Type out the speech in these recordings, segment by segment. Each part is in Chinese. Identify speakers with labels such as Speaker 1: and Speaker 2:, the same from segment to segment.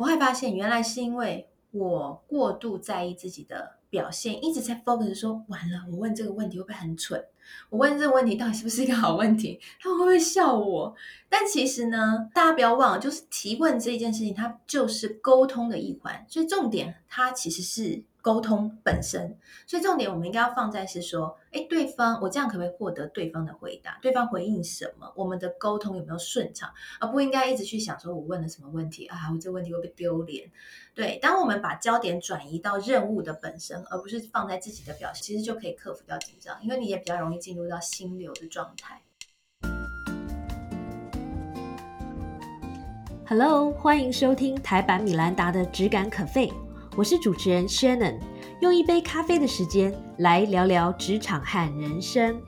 Speaker 1: 我会发现原来是因为我过度在意自己的表现，一直在 focus 说完了，我问这个问题会不会很蠢？我问这个问题到底是不是一个好问题？他们会不会笑我？但其实呢，大家不要忘了，就是提问这一件事情，它就是沟通的一环。所以重点，它其实是沟通本身。所以重点，我们应该要放在是说，哎，对方，我这样可不可以获得对方的回答？对方回应什么？我们的沟通有没有顺畅？而不应该一直去想说，我问了什么问题啊？我这个问题会不会丢脸？对，当我们把焦点转移到任务的本身，而不是放在自己的表现，其实就可以克服掉紧张，因为你也比较容易进入到心流的状态。
Speaker 2: Hello，欢迎收听台版米兰达的《只感可废》，我是主持人 Shannon，用一杯咖啡的时间来聊聊职场和人生。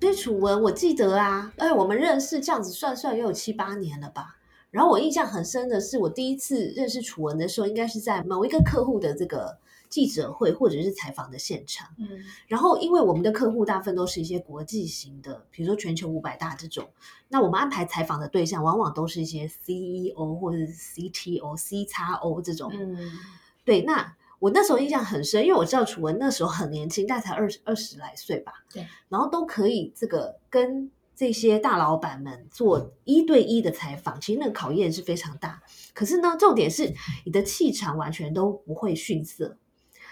Speaker 2: 所以楚文，我记得啊，哎，我们认识这样子算算也有七八年了吧。然后我印象很深的是，我第一次认识楚文的时候，应该是在某一个客户的这个记者会或者是采访的现场。嗯，然后因为我们的客户大部分都是一些国际型的，比如说全球五百大这种，那我们安排采访的对象往往都是一些 CEO 或者是 CTO、C 叉 O 这种。嗯，对。那我那时候印象很深，因为我知道楚文那时候很年轻，大概才二十二十来岁吧。
Speaker 1: 对。
Speaker 2: 然后都可以这个跟。这些大老板们做一对一的采访，其实那个考验是非常大。可是呢，重点是你的气场完全都不会逊色。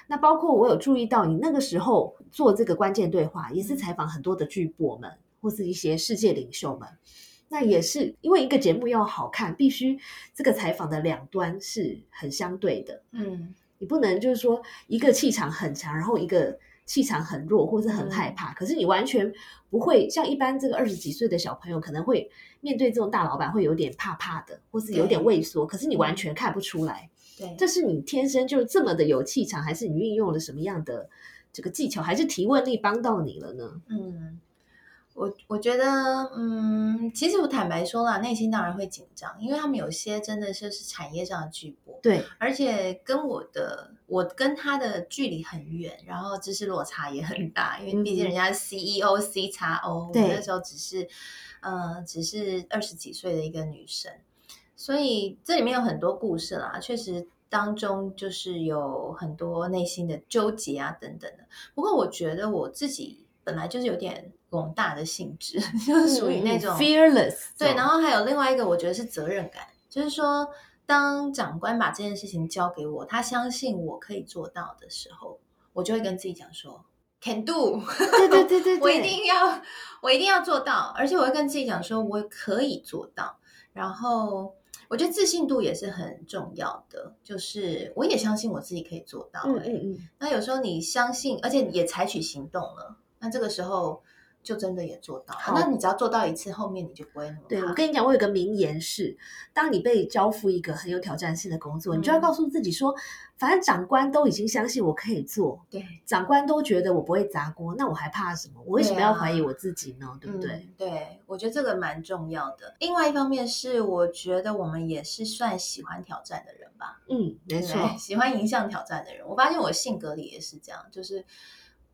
Speaker 2: 那包括我有注意到，你那个时候做这个关键对话，也是采访很多的巨擘们或是一些世界领袖们。那也是因为一个节目要好看，必须这个采访的两端是很相对的。嗯，你不能就是说一个气场很强，然后一个。气场很弱，或是很害怕，可是你完全不会像一般这个二十几岁的小朋友，可能会面对这种大老板会有点怕怕的，或是有点畏缩。可是你完全看不出来，
Speaker 1: 对，
Speaker 2: 这是你天生就这么的有气场，还是你运用了什么样的这个技巧，还是提问力帮到你了呢？嗯。
Speaker 1: 我我觉得，嗯，其实我坦白说了，内心当然会紧张，因为他们有些真的是是产业上的巨擘，
Speaker 2: 对，
Speaker 1: 而且跟我的我跟他的距离很远，然后知识落差也很大，因为毕竟人家 CEO C 叉 O，我那时候只是，呃，只是二十几岁的一个女生，所以这里面有很多故事啦，确实当中就是有很多内心的纠结啊等等的。不过我觉得我自己本来就是有点。广大的性质 就是属于那种
Speaker 2: fearless，
Speaker 1: 对，然后还有另外一个，我觉得是责任感，就是说，当长官把这件事情交给我，他相信我可以做到的时候，我就会跟自己讲说，can
Speaker 2: do，对对对 对，
Speaker 1: 我一定要，我一定要做到，而且我会跟自己讲说，我可以做到。然后，我觉得自信度也是很重要的，就是我也相信我自己可以做到。嗯嗯嗯。那有时候你相信，而且也采取行动了，那这个时候。就真的也做到，那你只要做到一次，后面你就不会那么。
Speaker 2: 对我跟你讲，我有个名言是：当你被交付一个很有挑战性的工作，你就要告诉自己说，反正长官都已经相信我可以做，
Speaker 1: 对，
Speaker 2: 长官都觉得我不会砸锅，那我还怕什么？我为什么要怀疑我自己呢？对不对？
Speaker 1: 对，我觉得这个蛮重要的。另外一方面是，我觉得我们也是算喜欢挑战的人吧。
Speaker 2: 嗯，没错，
Speaker 1: 喜欢迎向挑战的人。我发现我性格里也是这样，就是。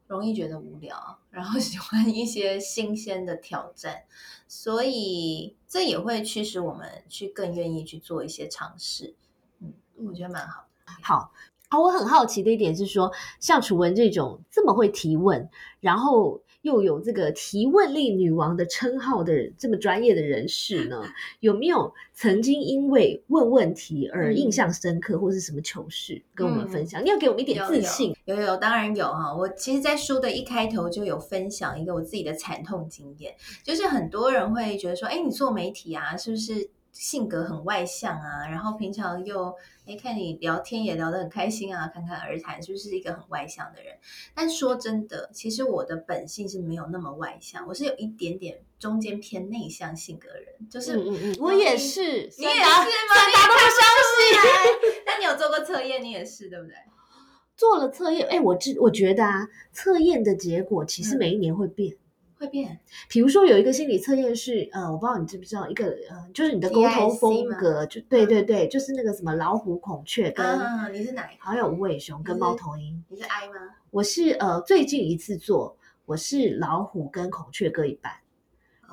Speaker 1: 容易觉得无聊，然后 喜欢一些新鲜的挑战，所以这也会驱使我们去更愿意去做一些尝试。嗯，我觉得蛮好。
Speaker 2: 好啊，我很好奇的一点是说，像楚文这种这么会提问，然后。又有这个提问力女王的称号的这么专业的人士呢？有没有曾经因为问问题而印象深刻，或是什么糗事跟我们分享？你要给我们一点自信。
Speaker 1: 有有，当然有哈。我其实，在书的一开头就有分享一个我自己的惨痛经验，就是很多人会觉得说，哎，你做媒体啊，是不是？性格很外向啊，然后平常又哎看你聊天也聊得很开心啊，侃侃而谈，是不是一个很外向的人？但说真的，其实我的本性是没有那么外向，我是有一点点中间偏内向性格的人，就是
Speaker 2: 嗯嗯，我也是，你
Speaker 1: 也是吗？大家都不相信，但你有做过测验，你也是对不对？
Speaker 2: 做了测验，哎，我知我觉得啊，测验的结果其实每一年会变。
Speaker 1: 会变，
Speaker 2: 比如说有一个心理测验是，呃，我不知道你知不知道，一个呃，就是你的沟通风格，就对对对，就是那个什么老虎、孔雀跟，
Speaker 1: 你是哪一个？
Speaker 2: 好像有无尾熊跟猫头鹰。
Speaker 1: 你是 I 吗？
Speaker 2: 我是呃最近一次做，我是老虎跟孔雀各一半，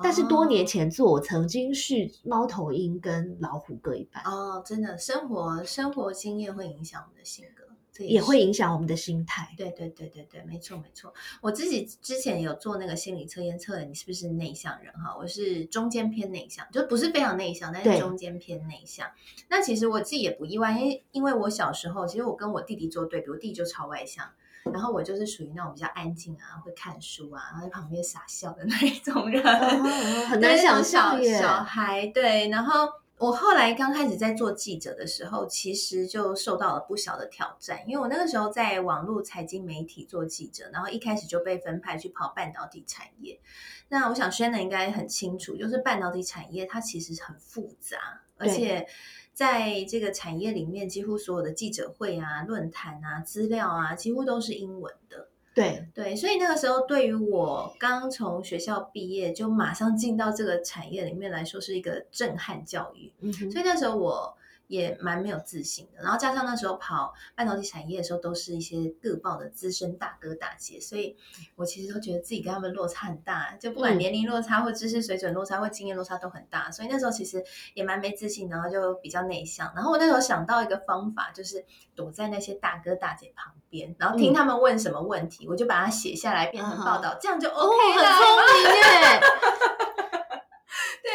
Speaker 2: 但是多年
Speaker 1: 哦。
Speaker 2: 前做，我曾经是猫头鹰跟老虎各一半，
Speaker 1: 哦，真的，生活生活经验会影响我们的性格，这
Speaker 2: 也会影响我们的心态。
Speaker 1: 对对对对对，没错没错。我自己之前有做那个心理测验，测了你是不是内向人哈，我是中间偏内向，就不是非常内向，但是中间偏内向。那其实我自己也不意外，因为因为我小时候，其实我跟我弟弟做对比，我弟弟就超外向。然后我就是属于那种比较安静啊，会看书啊，然后在旁边傻笑的那一种人。
Speaker 2: 很
Speaker 1: 对那种
Speaker 2: 难想
Speaker 1: 小。小孩对，然后我后来刚开始在做记者的时候，其实就受到了不小的挑战，因为我那个时候在网络财经媒体做记者，然后一开始就被分派去跑半导体产业。那我想 Shannon 应该很清楚，就是半导体产业它其实很复杂，而且。在这个产业里面，几乎所有的记者会啊、论坛啊、资料啊，几乎都是英文的。
Speaker 2: 对，
Speaker 1: 对，所以那个时候对于我刚从学校毕业就马上进到这个产业里面来说，是一个震撼教育。
Speaker 2: 嗯哼，
Speaker 1: 所以那时候我也蛮没有自信的。然后加上那时候跑半导体产业的时候，都是一些各报的资深大哥大姐，所以我其实都觉得自己跟他们落差很大，就不管
Speaker 2: 嗯
Speaker 1: 年龄落差或知识水准落差或经验落差都很大。所以那时候其实也蛮没自信，然后就比较内向。然后我那时候想到一个方法，就是躲在那些大哥大姐旁边，然后听
Speaker 2: 嗯
Speaker 1: 他们问什么问题，我就把它写下来变成报道，这样就
Speaker 2: 哦
Speaker 1: ，OK
Speaker 2: 很
Speaker 1: 了。
Speaker 2: 聪明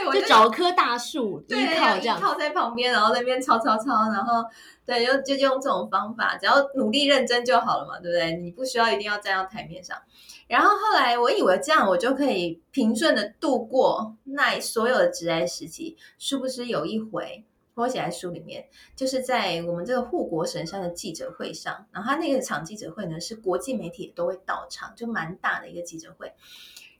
Speaker 1: 我
Speaker 2: 就找棵大树依
Speaker 1: 对，
Speaker 2: 靠这样。
Speaker 1: 依靠在旁边，然后那边抄抄抄，然后对，就就用这种方法，只要努力认真就好了嘛，对不对？你不需要一定要站到台面上。然后后来我以为这样我就可以平顺的度过那所有的职涯时期，殊不知有一回。我写在书里面，就是在我们这个护国神山的记者会上，然后他那个场记者会呢是国际媒体都会到场，就蛮大的一个记者会，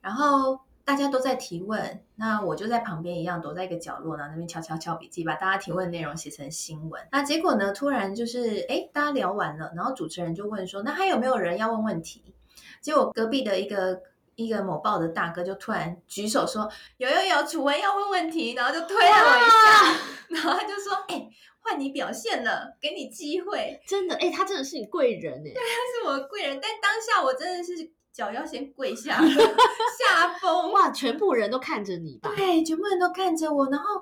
Speaker 1: 然后大家都在提问，那我就在旁边一样躲在一个角落，然后那边敲敲敲笔记，把大家提问内容写成新闻。那结果呢，突然就是哎，大家聊完了，然后主持人就问说，那还有没有人要问问题？结果隔壁的一个。一个某报的大哥就突然举手说：“有有有，楚文要问问题。”然后就推了我一下，然后他就说：“哎、换你表现了，给你机会。”
Speaker 2: 真的，哎，他真的是你贵人哎。
Speaker 1: 他是我的贵人，但当下我真的是脚要先跪下了，吓疯。
Speaker 2: 哇，全部人都看着你吧？
Speaker 1: 对，全部人都看着我，然后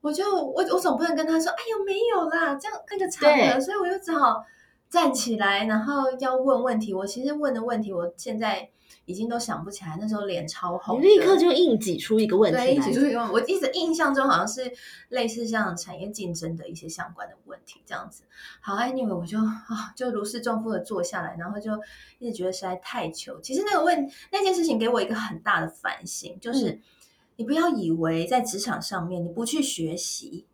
Speaker 1: 我就我我总不能跟他说，哎呦没有啦，这样那个场合，所以我就只好站起来，然后要问问题。我其实问的问题，我现在已经都想不起来，那时候脸超红
Speaker 2: 立刻就硬挤出一个问题来
Speaker 1: 起。出一个问，我一直印象中好像是类似像产业竞争的一些相关的问题这样子。好，anyway，我就啊就如释重负的坐下来，然后就一直觉得实在太糗。其实那个问那件事情给我一个很大的反省，就是、
Speaker 2: 嗯
Speaker 1: 你不要以为在职场上面你不去学习。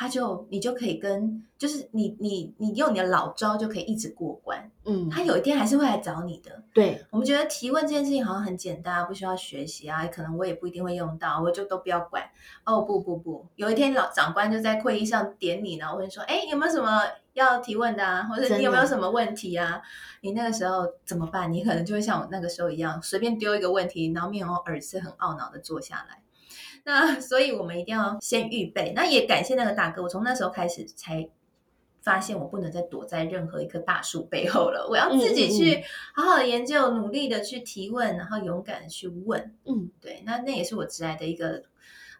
Speaker 1: 他就你就可以跟，就是你你你用你的老招就可以一直过关，
Speaker 2: 嗯，
Speaker 1: 他有一天还是会来找你的。
Speaker 2: 对，
Speaker 1: 我们觉得提问这件事情好像很简单，不需要学习啊，可能我也不一定会用到，我就都不要管。哦，不不不，有一天老长官就在会议上点你，然后问说，哎，有没有什么要提问的啊？或者你有没有什么问题啊？你那个时候怎么办？你可能就会像我那个时候一样，随便丢一个问题，然后面红耳赤、很懊恼的坐下来。那所以我们一定要先预备。那也感谢那个大哥，我从那时候开始才发现我不能再躲在任何一棵大树背后了，我要自己去好好的研究，努力的去提问，然后勇敢的去问。
Speaker 2: 嗯，
Speaker 1: 对，那那也是我直来的一个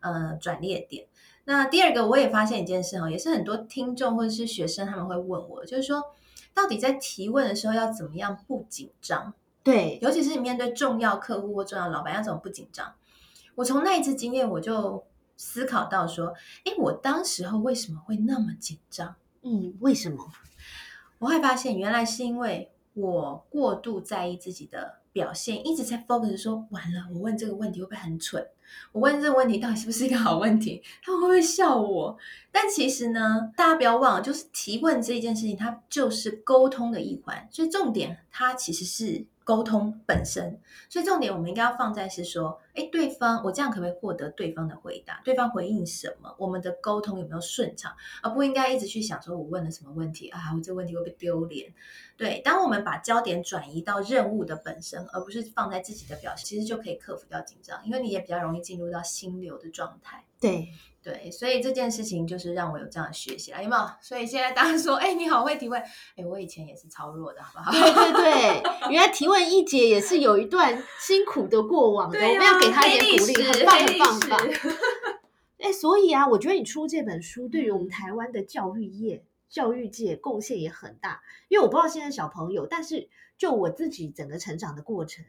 Speaker 1: 呃转捩点。那第二个，我也发现一件事哈，也是很多听众或者是学生他们会问我，就是说，到底在提问的时候要怎么样不紧张？
Speaker 2: 对，
Speaker 1: 尤其是你面对重要客户或重要老板，要怎么不紧张？我从那一次经验，我就思考到说，诶，我当时候为什么会那么紧张？
Speaker 2: 嗯，为什么？
Speaker 1: 我会发现，原来是因为我过度在意自己的表现，一直在 focus 说，完了，我问这个问题会不会很蠢？我问这个问题到底是不是一个好问题？他们会不会笑我？但其实呢，大家不要忘了，就是提问这一件事情，它就是沟通的一环，所以重点它其实是沟通本身。所以重点我们应该要放在是说，哎，对方我这样可不可以获得对方的回答？对方回应什么？我们的沟通有没有顺畅？而不应该一直去想说我问了什么问题啊，我这问题会不会丢脸？对，当我们把焦点转移到任务的本身，而不是放在自己的表现，其实就可以克服掉紧张，因为你也比较容易进入到心流的状态。
Speaker 2: 对，
Speaker 1: 对，所以这件事情就是让我有这样的学习啦，有没有？所以现在大家说，哎，你好会提问，哎，我以前也是超弱的，好不好？
Speaker 2: 对对对，原来提问一姐也是有一段辛苦的过往的，我们要给她一点鼓励，很棒，很棒，很棒。
Speaker 1: 棒。
Speaker 2: 哎，所以啊，我觉得你出这本书对于我们台湾的教育业、教育界贡献也很大。因为我不知道现在小朋友，但是就我自己整个成长的过程，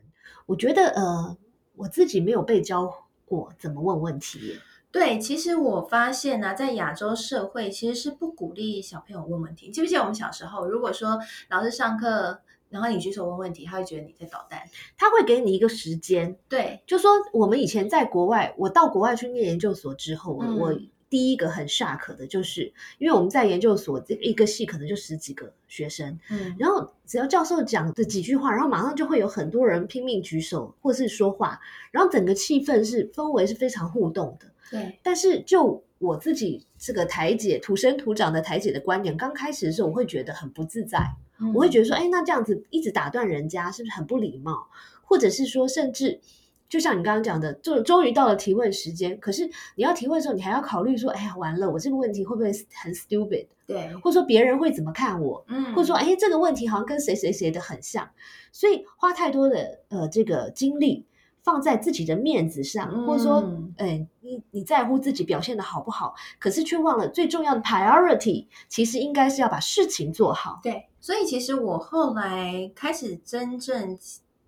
Speaker 2: 我觉得呃，我自己没有被教过怎么问问题耶。
Speaker 1: 对，其实我发现呢、在亚洲社会其实是不鼓励小朋友问问题。记不记得我们小时候，如果说老师上课，然后你举手问问题，他会觉得你在捣蛋。
Speaker 2: 他会给你一个时间，
Speaker 1: 对，
Speaker 2: 就说我们以前在国外，我到国外去念研究所之后，我、
Speaker 1: 嗯
Speaker 2: 我第一个很 shock 的就是，因为我们在研究所这一个系可能就十几个学生，
Speaker 1: 嗯，
Speaker 2: 然后只要教授讲的几句话，然后马上就会有很多人拼命举手或是说话，然后整个气氛是氛围是非常互动的。
Speaker 1: 对，
Speaker 2: 但是就我自己这个台姐土生土长的台姐的观点，刚开始的时候我会觉得很不自在，
Speaker 1: 嗯
Speaker 2: 我会觉得说，哎，那这样子一直打断人家是不是很不礼貌？或者是说，甚至就像你刚刚讲的，就终于到了提问时间，可是你要提问的时候，你还要考虑说，哎呀，完了，我这个问题会不会很 stupid？
Speaker 1: 对，
Speaker 2: 或者说别人会怎么看我？
Speaker 1: 嗯，
Speaker 2: 或者说，哎，这个问题好像跟谁谁谁的很像，所以花太多的呃这个精力放在自己的面子上，或者说
Speaker 1: 嗯，
Speaker 2: 哎，你你在乎自己表现的好不好，可是却忘了最重要的 priority，其实应该是要把事情做好。
Speaker 1: 对，所以其实我后来开始真正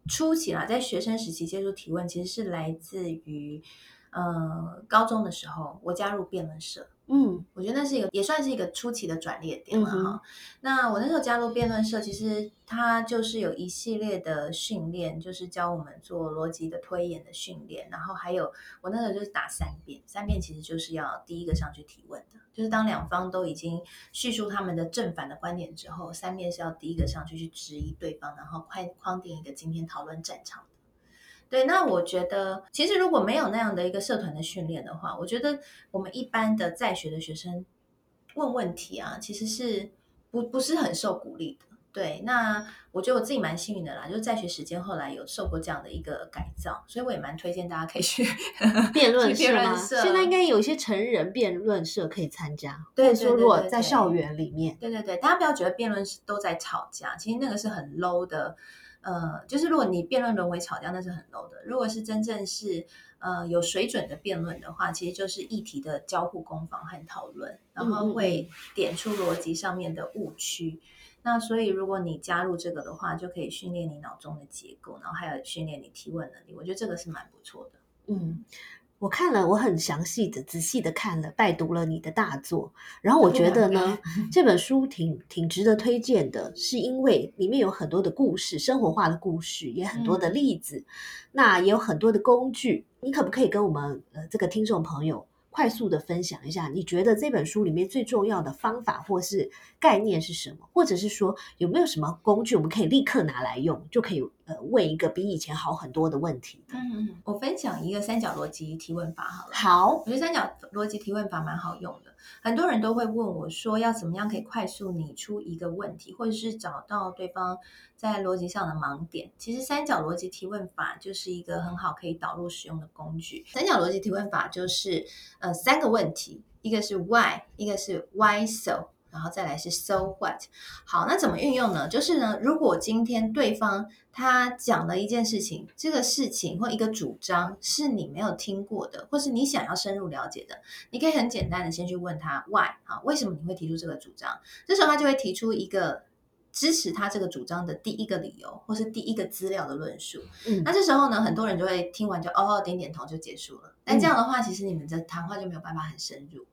Speaker 1: 初期啦，在学生时期接触提问，其实是来自于呃高中的时候，我加入辩论社。
Speaker 2: 嗯
Speaker 1: 我觉得那是一个也算是一个初期的转捩点了哈。
Speaker 2: 嗯
Speaker 1: 那我那时候加入辩论社，其实它就是有一系列的训练，就是教我们做逻辑的推演的训练，然后还有我那时候就是打三遍，三遍其实就是要第一个上去提问的，就是当两方都已经叙述他们的正反的观点之后，三遍是要第一个上去去质疑对方，然后快框定一个今天讨论战场的。对，那我觉得其实如果没有那样的一个社团的训练的话，我觉得我们一般的在学的学生问问题啊，其实是不不是很受鼓励的。对，那我觉得我自己蛮幸运的啦，就是在学时间后来有受过这样的一个改造，所以我也蛮推荐大家可以去
Speaker 2: 辩论社。现在应该有一些成人辩论社可以参加，
Speaker 1: 对
Speaker 2: 说如果在校园里面，
Speaker 1: 对对对，大家不要觉得辩论是都在吵架，其实那个是很 low 的。呃，就是如果你辩论沦为吵架，那是很 low 的。如果是真正是呃有水准的辩论的话，其实就是议题的交互攻防和讨论，然
Speaker 2: 嗯
Speaker 1: 后会点出逻辑上面的误区。那所以如果你加入这个的话，就可以训练你脑中的结构，然后还有训练你提问能力。我觉得这个是蛮不错的。
Speaker 2: 嗯，我看了，我很详细的、仔细的看了、拜读了你的大作，然后我觉得呢，这本书挺挺值得推荐的，是因为里面有很多的故事，生活化的故事，也很多的
Speaker 1: 嗯。
Speaker 2: 例子，那也有很多的工具。你可不可以跟我们呃这个听众朋友快速的分享一下，你觉得这本书里面最重要的方法或是概念是什么？或者是说有没有什么工具我们可以立刻拿来用，就可以呃问一个比以前好很多的问题？
Speaker 1: 嗯嗯，我分享一个三角逻辑提问法好了。
Speaker 2: 好
Speaker 1: 我，觉得三角逻辑提问法蛮好用的，很多人都会问我说，要怎么样可以快速拟出一个问题，或者是找到对方在逻辑上的盲点。其实三角逻辑提问法就是一个很好可以导入使用的工具。三角逻辑提问法就是呃三个问题，一个是 why，一个是 why so。然后再来是 so what，好，那怎么运用呢？就是呢，如果今天对方他讲了一件事情，这个事情或一个主张是你没有听过的，或是你想要深入了解的，你可以很简单的先去问他 why 啊，为什么你会提出这个主张？这时候他就会提出一个支持他这个主张的第一个理由，或是第一个资料的论述。
Speaker 2: 嗯
Speaker 1: 那这时候呢，很多人就会听完就哦点点头就结束了。但这样的话，其实你们的谈话就没有办法很深入。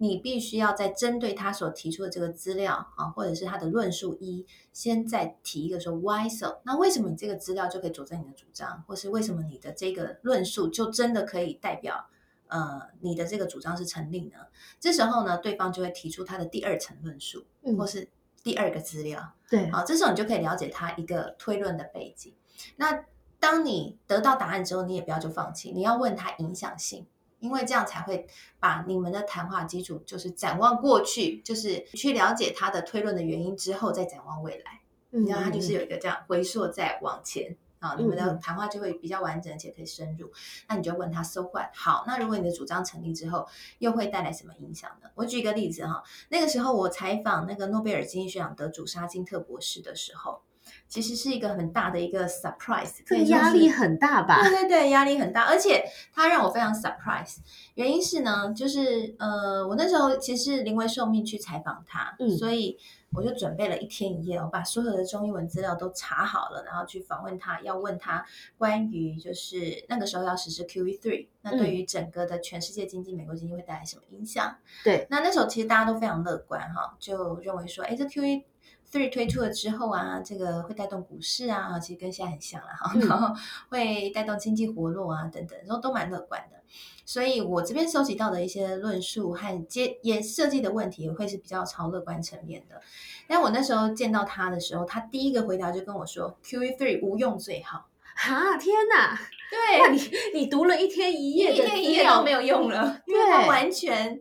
Speaker 1: 你必须要在针对他所提出的这个资料啊，或者是他的论述一，先再提一个说 why so？那为什么你这个资料就可以佐证你的主张，或是为什么你的这个论述就真的可以代表呃你的这个主张是成立呢？这时候呢，对方就会提出他的第二层论述，
Speaker 2: 嗯
Speaker 1: 或是第二个资料。
Speaker 2: 对，
Speaker 1: 好，这时候你就可以了解他一个推论的背景。那当你得到答案之后，你也不要就放弃，你要问他影响性，因为这样才会把你们的谈话基础就是展望过去，就是去了解他的推论的原因之后，再展望未来。
Speaker 2: 嗯
Speaker 1: 然后它就是有一个这样回溯再往前。啊，你们的谈话就会比较完整，且可以深入。那你就问他 so what？好，那如果你的主张成立之后，又会带来什么影响呢？我举一个例子哈，那个时候我采访那个诺贝尔经济学奖得主沙金特博士的时候，其实是一个很大的一个 surprise，
Speaker 2: 这压力很大吧？
Speaker 1: 对对对，压力很大，而且它让我非常 surprise。原因是呢，就是呃，我那时候其实是临危受命去采访他，
Speaker 2: 嗯
Speaker 1: 所以我就准备了一天一夜，我把所有的中英文资料都查好了，然后去访问他，要问他关于就是那个时候要实施 QE three，那对于整个的全世界经济、美国经济会带来什么影响？
Speaker 2: 对，
Speaker 1: 那那时候其实大家都非常乐观哈，就认为说，哎，这 QE three 推出了之后啊，这个会带动股市啊，其实跟现在很像了哈，
Speaker 2: 嗯
Speaker 1: 然后会带动经济活络啊等等，然后都蛮乐观的。所以我这边收集到的一些论述和接也设计的问题，也会是比较超乐观层面的。但我那时候见到他的时候，他第一个回答就跟我说，QE three 无用最好。
Speaker 2: 哈，天哪！
Speaker 1: 对
Speaker 2: 哇，你你读了一天一夜的
Speaker 1: 一天一夜都没有用了，因为
Speaker 2: 对
Speaker 1: 它完全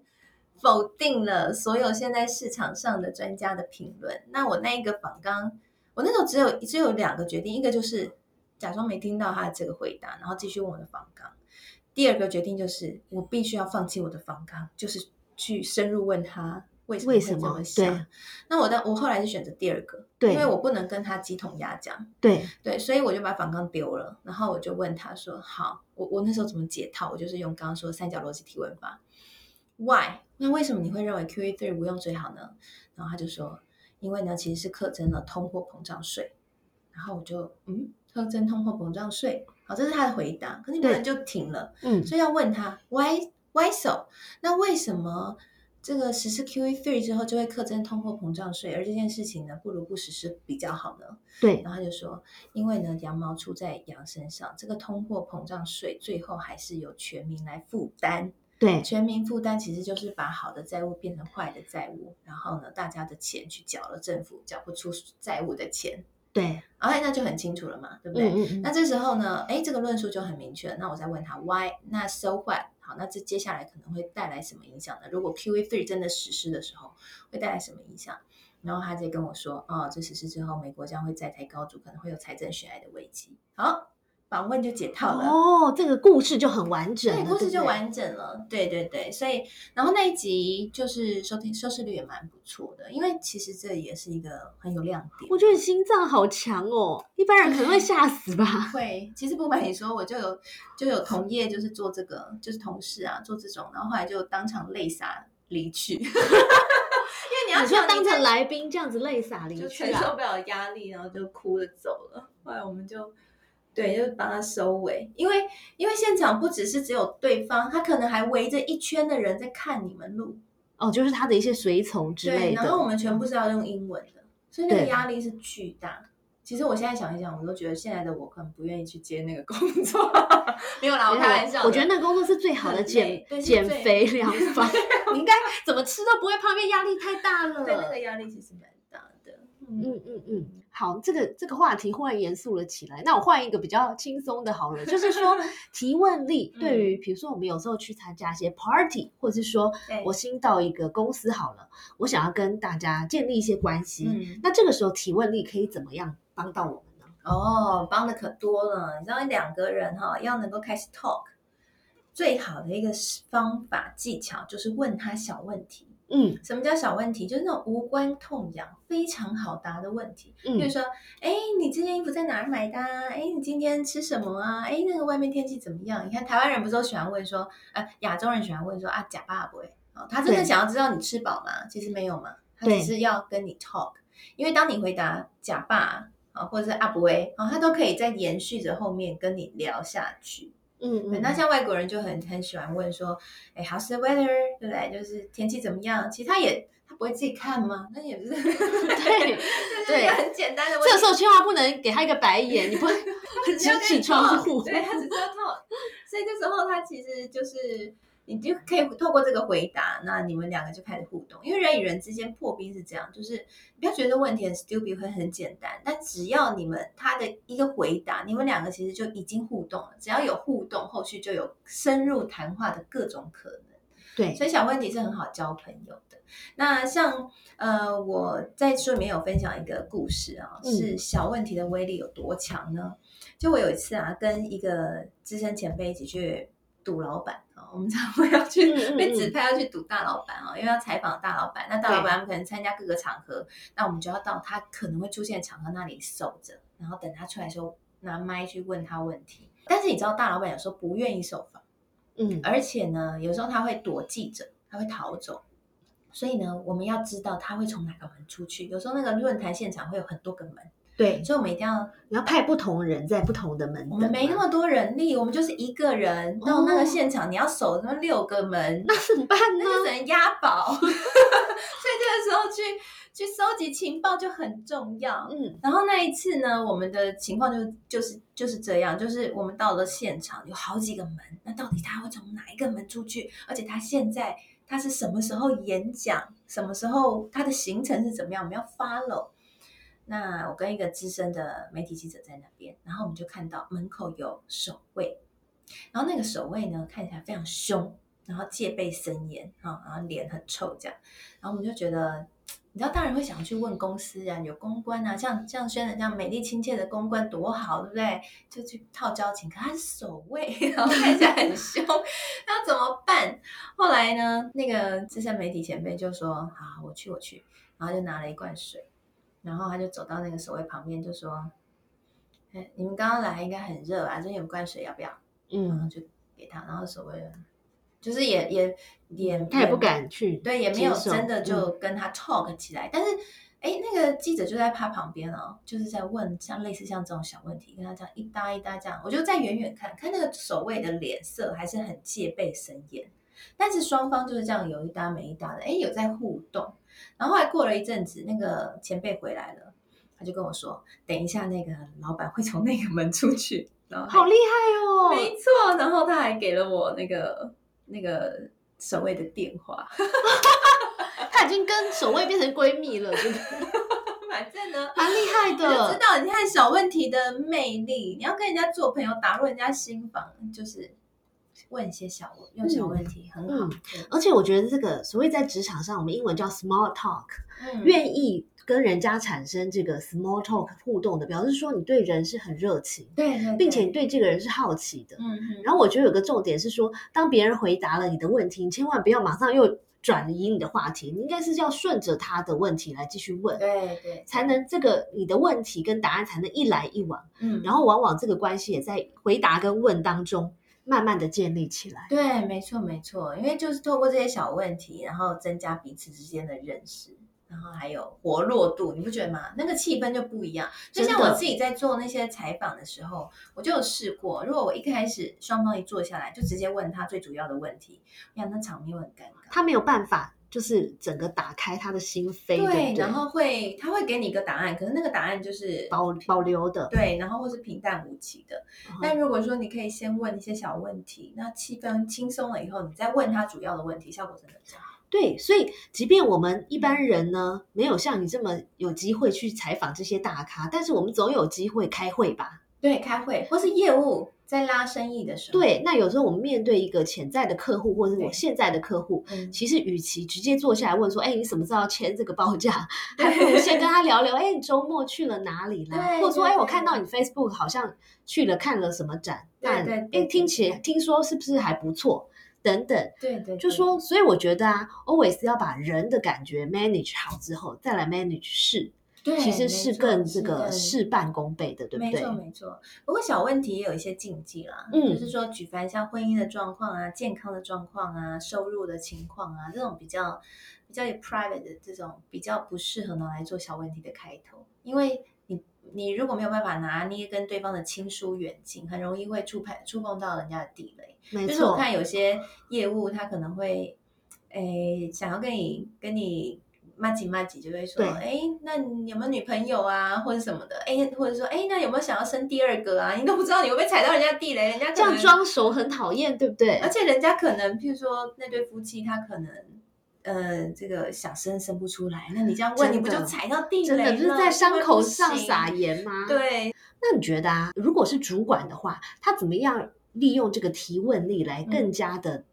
Speaker 1: 否定了所有现在市场上的专家的评论。那我那一个访纲，我那时候只有只有两个决定，一个就是假装没听到他的这个回答，然后继续问我的访纲；第二个决定就是我必须要放弃我的访纲，就是去深入问他为什么
Speaker 2: 为什么
Speaker 1: 么想
Speaker 2: 对。
Speaker 1: 那我的我后来是选择第二个，
Speaker 2: 对
Speaker 1: 因为我不能跟他鸡同鸭讲。
Speaker 2: 对，
Speaker 1: 对，所以我就把访纲丢了，然后我就问他说：“好，我我那时候怎么解套？我就是用刚刚说的三角逻辑提问法，Why？那为什么你会认为 QE three 无用最好呢？”然后他就说：“因为呢，其实是课征了通货膨胀税。”然后我就嗯，课征通货膨胀税，好，这是他的回答。可是你不
Speaker 2: 对
Speaker 1: 能就停了，
Speaker 2: 嗯，
Speaker 1: 所以要问他 Why Why so？那为什么这个实施 QE three 之后就会课征通货膨胀税，而这件事情呢，不如不实施比较好呢？
Speaker 2: 对，
Speaker 1: 然后他就说，因为呢，羊毛出在羊身上，这个通货膨胀税最后还是由全民来负担。
Speaker 2: 对，
Speaker 1: 全民负担其实就是把好的债务变成坏的债务，然后呢，大家的钱去缴了，政府缴不出债务的钱，
Speaker 2: 对，
Speaker 1: 哎，那就很清楚了嘛，对不对？
Speaker 2: 嗯嗯嗯，
Speaker 1: 那这时候呢，哎，这个论述就很明确了。那我再问他 why？那 so what？好，那这接下来可能会带来什么影响呢？如果 QE three 真的实施的时候，会带来什么影响？然后他再跟我说，哦，这实施之后，美国将会债台高筑，可能会有财政悬崖的危机。好，访问就解套了。
Speaker 2: 哦，这个故事就很完整了，
Speaker 1: 对，故事。就完整了。对对对，所以然后那一集就是收听收视率也蛮不错的，因为其实这也是一个很有亮点。
Speaker 2: 我觉得你心脏好强哦，一般人可能会吓死吧。
Speaker 1: 会，其实不瞒你说，我就有就有同业就是做这个，就是同事啊做这种，然后后来就当场泪洒离去，因为你要
Speaker 2: 你说当
Speaker 1: 想你在
Speaker 2: 着来宾这样子泪洒离去啊？
Speaker 1: 承受不了压力，然后就哭着走了。后来我们就对，就是帮他收尾，因为因为现场不只是只有对方，他可能还围着一圈的人在看你们录，
Speaker 2: 哦，就是他的一些随从之
Speaker 1: 对，
Speaker 2: 类
Speaker 1: 然后我
Speaker 2: 的。
Speaker 1: 们全部是要用英文的，所以那个
Speaker 2: 对
Speaker 1: 压力是巨大。其实我现在想一想，我都觉得现在的我可能不愿意去接那个工作。没有啦，我开玩笑。
Speaker 2: 我觉得那工作是最好的
Speaker 1: 很
Speaker 2: 减减肥良方。你应该怎么吃都不会胖，因为压力太大了。
Speaker 1: 对那个压力其实蛮大的。嗯，
Speaker 2: 嗯嗯嗯，好，这个这个话题忽然严肃了起来。那我换一个比较轻松的好了，就是说 提问力
Speaker 1: 嗯
Speaker 2: 对于，比如说我们有时候去参加一些 party，或者是说
Speaker 1: 对
Speaker 2: 我新到一个公司好了，我想要跟大家建立一些关系，
Speaker 1: 嗯
Speaker 2: 那这个时候提问力可以怎么样帮到我们呢？
Speaker 1: 哦，帮的可多了。你知道，两个人哈、要能够开始 talk，最好的一个方法技巧就是问他小问题。
Speaker 2: 嗯
Speaker 1: 什么叫小问题？就是那种无关痛痒、非常好答的问题。比如
Speaker 2: 嗯，
Speaker 1: 说，哎，你这件衣服在哪儿买的、啊？哎，你今天吃什么啊？哎，那个外面天气怎么样？你看台湾人不是都喜欢问说，呃，亚洲人喜欢问说啊，假爸不会？哦，他真的想要知道你吃饱吗？其实没有嘛，他只是要跟你 talk。因为当你回答假爸啊，或者是阿不会啊，他都可以再延续着后面跟你聊下去。对，
Speaker 2: 嗯嗯，
Speaker 1: 那像外国人就很很喜欢问说，哎，How's the weather？对不对？就是天气怎么样？其实他也他不会自己看吗？那也不是，
Speaker 2: 对
Speaker 1: 对，很简单的问题。
Speaker 2: 这个时候千万不能给他一个白眼，你不
Speaker 1: 只 要
Speaker 2: 指指窗户。
Speaker 1: 对他只知道所以这时候他其实就是你就可以透过这个回答，那你们两个就开始互动，因为人与人之间破冰是这样，就是你不要觉得问题很 stupid 会很简单，但只要你们他的一个回答，你们两个其实就已经互动了，只要有互动，后续就有深入谈话的各种可能。
Speaker 2: 对，
Speaker 1: 所以小问题是很好交朋友的。那像呃，我在书里面有分享一个故事啊，
Speaker 2: 嗯
Speaker 1: 是小问题的威力有多强呢？就我有一次啊，跟一个资深前辈一起去赌老板啊，我们常会要去被指
Speaker 2: 嗯
Speaker 1: 派要去堵大老板啊，因为要采访大老板。那大老板可能参加各个场合，那我们就要到他可能会出现的场合那里守着，然后等他出来的时候拿麦去问他问题。但是你知道，大老板有时候不愿意受访，
Speaker 2: 嗯，
Speaker 1: 而且呢，有时候他会躲记者，他会逃走。所以呢，我们要知道他会从哪个门出去。有时候那个论坛现场会有很多个门，
Speaker 2: 对，
Speaker 1: 所以我们一定要
Speaker 2: 你要派不同人在不同的门。
Speaker 1: 我们没那么多人力，我们就是一个人到那个现场，你要守那六个门，
Speaker 2: 那怎么办呢
Speaker 1: 那？就只能押宝。所以这个时候去去收集情报就很重要。
Speaker 2: 嗯
Speaker 1: 然后那一次呢，我们的情况就就是就是这样，就是我们到了现场有好几个门，那到底他会从哪一个门出去？而且他现在他是什么时候演讲，什么时候他的行程是怎么样，我们要 follow。那我跟一个资深的媒体记者在那边，然后我们就看到门口有守卫，然后那个守卫呢看起来非常凶，然后戒备森严啊，然后脸很臭这样，然后我们就觉得，你知道，当然会想去问公司啊，有公关啊，像像轩的这样美丽亲切的公关多好，对不对？就去套交情，可他是守卫，然后看起来很凶，那怎么办？后来呢，那个资深媒体前辈就说：“好，我去，我去。”然后就拿了一罐水，然后他就走到那个守卫旁边，就说：“哎，你们刚刚来应该很热吧，这边有罐水，要不要？”然后
Speaker 2: 嗯，
Speaker 1: 就给他，然后守卫就是也也也
Speaker 2: 他也不敢去，
Speaker 1: 对，也没有真的
Speaker 2: 嗯
Speaker 1: 就跟他 talk 起来，但是。哎，那个记者就在他旁边哦，就是在问像类似像这种小问题，跟他这样一搭一搭这样，我就在远远看看那个守卫的脸色还是很戒备森严，但是双方就是这样有一搭没一搭的，哎，有在互动。然后后来过了一阵子，那个前辈回来了，他就跟我说，等一下那个老板会从那个门出去，然后还
Speaker 2: 好厉害哦！
Speaker 1: 没错，然后他还给了我那个那个守卫的电话，
Speaker 2: 他已经跟守卫变成闺蜜了，真的
Speaker 1: 反正呢。
Speaker 2: 蛮厉害
Speaker 1: 我就知
Speaker 2: 的。
Speaker 1: 道，你看小问题的魅力，你要跟人家做朋友，打入人家心房，就是问一些小问，用小问题、很好。
Speaker 2: 嗯。而且我觉得这个所谓在职场上，我们英文叫 small talk，
Speaker 1: 嗯，
Speaker 2: 愿意跟人家产生这个 small talk 互动的，表示说你对人是很热情，
Speaker 1: 对对，
Speaker 2: 并且你
Speaker 1: 对
Speaker 2: 对这个人是好奇的。
Speaker 1: 嗯嗯，
Speaker 2: 然后我觉得有个重点是说，当别人回答了你的问题，你千万不要马上又转移你的话题，你应该是要顺着他的问题来继续问，
Speaker 1: 对对，
Speaker 2: 才能这个你的问题跟答案才能一来一往，
Speaker 1: 嗯，
Speaker 2: 然后往往这个关系也在回答跟问当中慢慢的建立起来。
Speaker 1: 对，没错没错，因为就是透过这些小问题，然后增加彼此之间的认识。然后还有活络度，你不觉得吗？那个气氛就不一样。就像我自己在做那些采访的时候，我就有试过。如果我一开始双方一坐下来，就直接问他最主要的问题，呀，那场面会很尴尬。
Speaker 2: 他没有办法，就是整个打开他的心扉，对？
Speaker 1: 然后会他会给你一个答案，可是那个答案就是
Speaker 2: 保保留的。
Speaker 1: 对，然后或是平淡无奇的。
Speaker 2: 嗯
Speaker 1: 但如果说你可以先问一些小问题，那气氛轻松了以后，你再问他主要的问题，效果真的比较好。
Speaker 2: 对，所以即便我们一般人呢，没有像你这么有机会去采访这些大咖，但是我们总有机会开会吧？
Speaker 1: 对，开会或是业务在拉生意的时候，
Speaker 2: 对，那有时候我们面对一个潜在的客户，或者是我现在的客户，
Speaker 1: 嗯，
Speaker 2: 其实与其直接坐下来问说，哎，你什么时候要签这个报价，还不如先跟他 聊聊，哎，你周末去了哪里啦？
Speaker 1: 对
Speaker 2: 或者说，哎，我看到你 Facebook 好像去了看了什么展，那
Speaker 1: 对对对
Speaker 2: 哎，听起来听说是不是还不错？等等，
Speaker 1: 对对，对
Speaker 2: 就说，所以我觉得啊，always 要把人的感觉 manage 好之后，再来 manage 事，
Speaker 1: 对，
Speaker 2: 其实是更这个事半功倍的，对不对
Speaker 1: 没错？没错，不过小问题也有一些禁忌啦，
Speaker 2: 嗯
Speaker 1: 就是说举凡像婚姻的状况啊、健康的状况啊、收入的情况啊，这种比较比较有 private 的这种比较不适合拿来做小问题的开头，因为你你如果没有办法拿捏跟对方的亲疏远近，很容易会触碰触碰到人家的地雷。
Speaker 2: 没
Speaker 1: 就是我，看有些业务他可能会，诶，想要跟你跟你。骂几骂几就会说，
Speaker 2: 对
Speaker 1: 哎，那你有没有女朋友啊，或者什么的？哎，或者说，哎，那有没有想要生第二个啊？你都不知道你会不会踩到人家地雷，人家
Speaker 2: 这样，装熟很讨厌，对不对
Speaker 1: 而？且人家可能，譬如说那对夫妻，他可能，呃，这个想生生不出来，那你这样问，你不就踩到地雷了？
Speaker 2: 真的不是在伤口上撒盐吗？。
Speaker 1: 对，
Speaker 2: 那你觉得啊，如果是主管的话，他怎么样利用这个提问力来更加的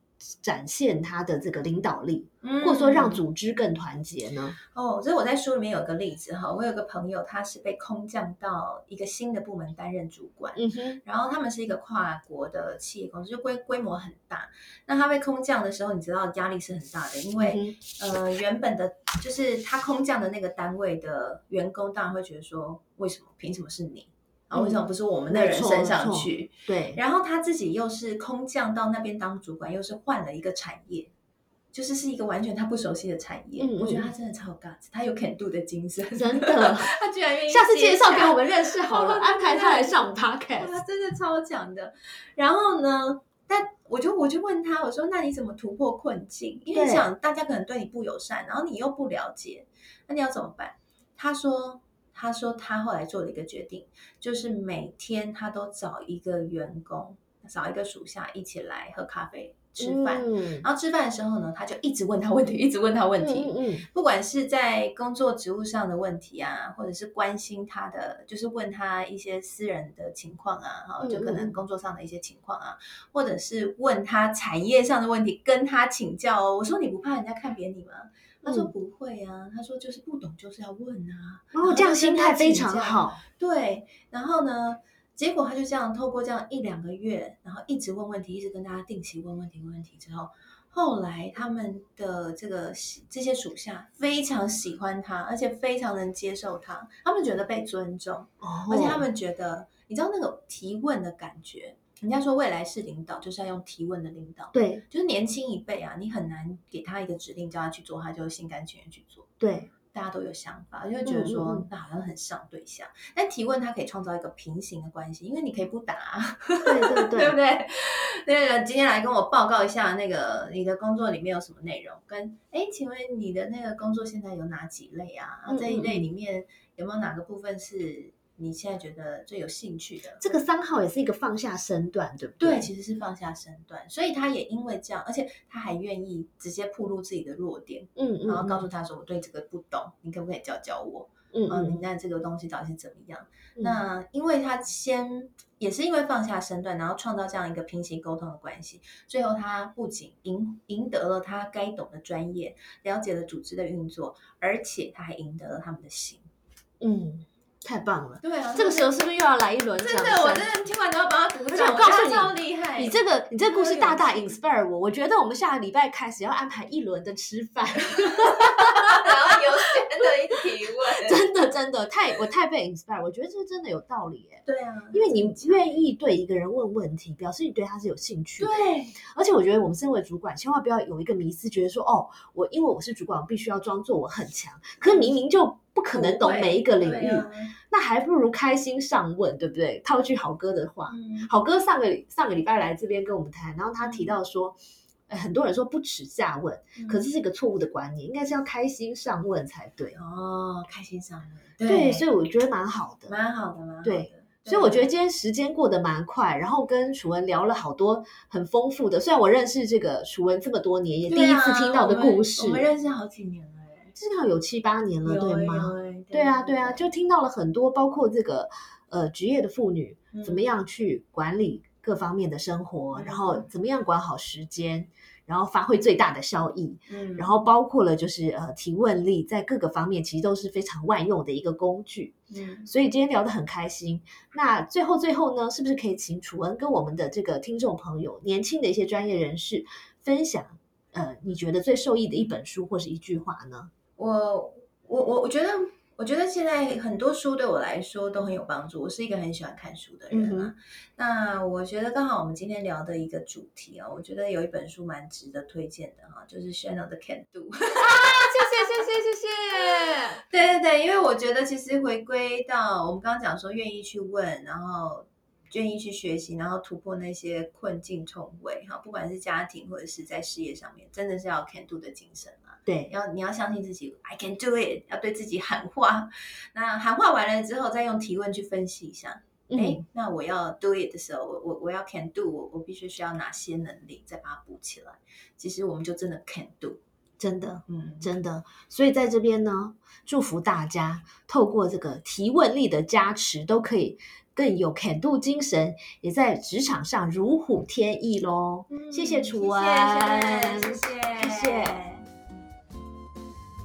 Speaker 2: 展现他的这个领导力，
Speaker 1: 嗯
Speaker 2: 或者说让组织更团结呢？
Speaker 1: 哦，所以我在书里面有个例子哈，我有个朋友，他是被空降到一个新的部门担任主管，
Speaker 2: 嗯哼，
Speaker 1: 然后他们是一个跨国的企业公司，就规规模很大。那他被空降的时候，你知道压力是很大的，因为、
Speaker 2: 嗯
Speaker 1: 呃原本的就是他空降的那个单位的员工，当然会觉得说，为什么凭什么是你？啊，为什么不是我们的人升上去？
Speaker 2: 对，
Speaker 1: 然后他自己又是空降到那边当主管，又是换了一个产业，就是是一个完全他不熟悉的产业。
Speaker 2: 嗯嗯
Speaker 1: 我觉得他真的超有 guts，他有 can do 的精神，
Speaker 2: 真的
Speaker 1: 他居然愿意
Speaker 2: 下次介绍给我们认识好了，
Speaker 1: 哦
Speaker 2: 安排他来上我们 podcast。
Speaker 1: 他真的超强的。然后呢，但我就我就问他，我说那你怎么突破困境？因为你想大家可能对你不友善，然后你又不了解，那你要怎么办？他说。他说他后来做了一个决定，就是每天他都找一个员工，找一个属下一起来喝咖啡、吃饭。
Speaker 2: 嗯
Speaker 1: 然后吃饭的时候呢，他就一直问他问题，一直问他问题。
Speaker 2: 嗯嗯
Speaker 1: 不管是在工作职务上的问题啊，或者是关心他的，就是问他一些私人的情况啊，哈，
Speaker 2: 嗯
Speaker 1: 就可能工作上的一些情况啊，或者是问他产业上的问题，跟他请教哦。我说你不怕人家看扁你吗？他说
Speaker 2: 嗯
Speaker 1: 不会啊，他说就是不懂就是要问啊。
Speaker 2: 哦，这样心态非常好。
Speaker 1: 对，然后呢，结果他就这样透过这样一两个月，然后一直问问题，一直跟大家定期问问题，问问题之后，后来他们的这个这些属下非常喜欢他，而且非常能接受他，他们觉得被尊重，
Speaker 2: 哦
Speaker 1: 而且他们觉得，你知道那个提问的感觉。人家说未来是领导，就是要用提问的领导。
Speaker 2: 对
Speaker 1: 就是年轻一辈啊，你很难给他一个指令叫他去做，他就心甘情愿去做。
Speaker 2: 对，
Speaker 1: 大家都有想法，就会觉得说、
Speaker 2: 嗯嗯嗯
Speaker 1: 那好像很上对象。但提问它可以创造一个平行的关系，因为你可以不答啊、
Speaker 2: 对 对
Speaker 1: 对不对？那个今天来跟我报告一下，那个你的工作里面有什么内容？跟哎，请问你的那个工作现在有哪几类啊？这一类里面有没有哪个部分是你现在觉得最有兴趣的？
Speaker 2: 这个三号也是一个放下身段，对不
Speaker 1: 对，
Speaker 2: 对？
Speaker 1: 其实是放下身段，所以他也因为这样，而且他还愿意直接暴露自己的弱点，
Speaker 2: 嗯嗯，
Speaker 1: 然后告诉他说：“我对这个不懂，你可不可以教教我？”
Speaker 2: 嗯
Speaker 1: 嗯，你
Speaker 2: 嗯
Speaker 1: 那这个东西到底是怎么样？
Speaker 2: 嗯
Speaker 1: 那因为他先也是因为放下身段，然后创造这样一个平行沟通的关系，最后他不仅赢赢得了他该懂的专业，了解了组织的运作，而且他还赢得了他们的心。
Speaker 2: 嗯，太棒了。
Speaker 1: 对啊，
Speaker 2: 这个时候是不是又要来一轮
Speaker 1: 真的，我真的听完都要帮他鼓
Speaker 2: 而且
Speaker 1: 掌。
Speaker 2: 我告诉你
Speaker 1: 超厉害，
Speaker 2: 你这个你这个故事大大 inspire 我，我觉得我们下个礼拜开始要安排一轮的吃饭，
Speaker 1: 然后有选的一提问，
Speaker 2: 真的真的太我太被 inspire，我觉得这真的有道理哎，
Speaker 1: 对啊，
Speaker 2: 因为你愿意对一个人问问题，表示你对他是有兴趣的。
Speaker 1: 对。
Speaker 2: 而且我觉得我们身为主管，千万不要有一个迷思，觉得说哦，我因为我是主管，我必须要装作我很强，可是明明就不可能懂每一个领域，
Speaker 1: 啊
Speaker 2: 那还不如开心上问，对不对？套句好哥的话，
Speaker 1: 嗯
Speaker 2: 好哥上个上个礼拜来这边跟我们谈，然后他提到说，呃很多人说不耻下问，可是是一个错误的观念，应该是要开心上问才对。
Speaker 1: 哦，开心上问，
Speaker 2: 对，所
Speaker 1: 以
Speaker 2: 以我觉得蛮好的。
Speaker 1: 蛮好的，蛮好的。
Speaker 2: 对所以我觉得
Speaker 1: 得
Speaker 2: 今天时间过得蛮快，然后跟楚文聊了好多很丰富的。虽然我认识这个楚文这么多年，也第一次听到的故事，
Speaker 1: 我们认识好几年了哎，
Speaker 2: 至少有七八年了，对吗？对啊，对啊，就听到了很多，包括这个呃职业的妇女怎么
Speaker 1: 嗯
Speaker 2: 样去管理各方面的生活，然后怎么样管好时间，然后发挥最大的效益，
Speaker 1: 嗯
Speaker 2: 然后包括了就是呃提问力，在各个方面其实都是非常万用的一个工具。
Speaker 1: 嗯
Speaker 2: 所以今天聊得很开心。那最后最后呢，是不是可以请楚恩跟我们的这个听众朋友、年轻的一些专业人士分享，呃，你觉得最受益的一本书或是一句话呢？
Speaker 1: 我我我我觉得。我觉得现在很多书对我来说都很有帮助。我是一个很喜欢看书的人
Speaker 2: 嗯
Speaker 1: 啊。那我觉得刚好我们今天聊的一个主题哦，我觉得有一本书蛮值得推荐的哈，就是 Chanel 的 Can Do。
Speaker 2: 谢谢谢谢谢谢。
Speaker 1: 对对对，因为我觉得其实回归到我们刚刚讲说，愿意去问，然后愿意去学习，然后突破那些困境重围哈，不管是家庭或者是在事业上面，真的是要有 can do 的精神嘛。
Speaker 2: 对，
Speaker 1: 要你要相信自己，I can do it，要对自己喊话。那喊话完了之后，再用提问去分析一下。哎、
Speaker 2: 嗯，
Speaker 1: 那我要 do it 的时候，我我我要 can do，我我必须需要哪些能力，再把它补起来。其实我们就真的 can do。
Speaker 2: 真的。
Speaker 1: 嗯，
Speaker 2: 真的，所以在这边呢，祝福大家透过这个提问力的加持，都可以更有 can do 精神，也在职场上如虎添翼喽。谢谢楚文，谢谢，
Speaker 1: 谢谢，
Speaker 2: 谢谢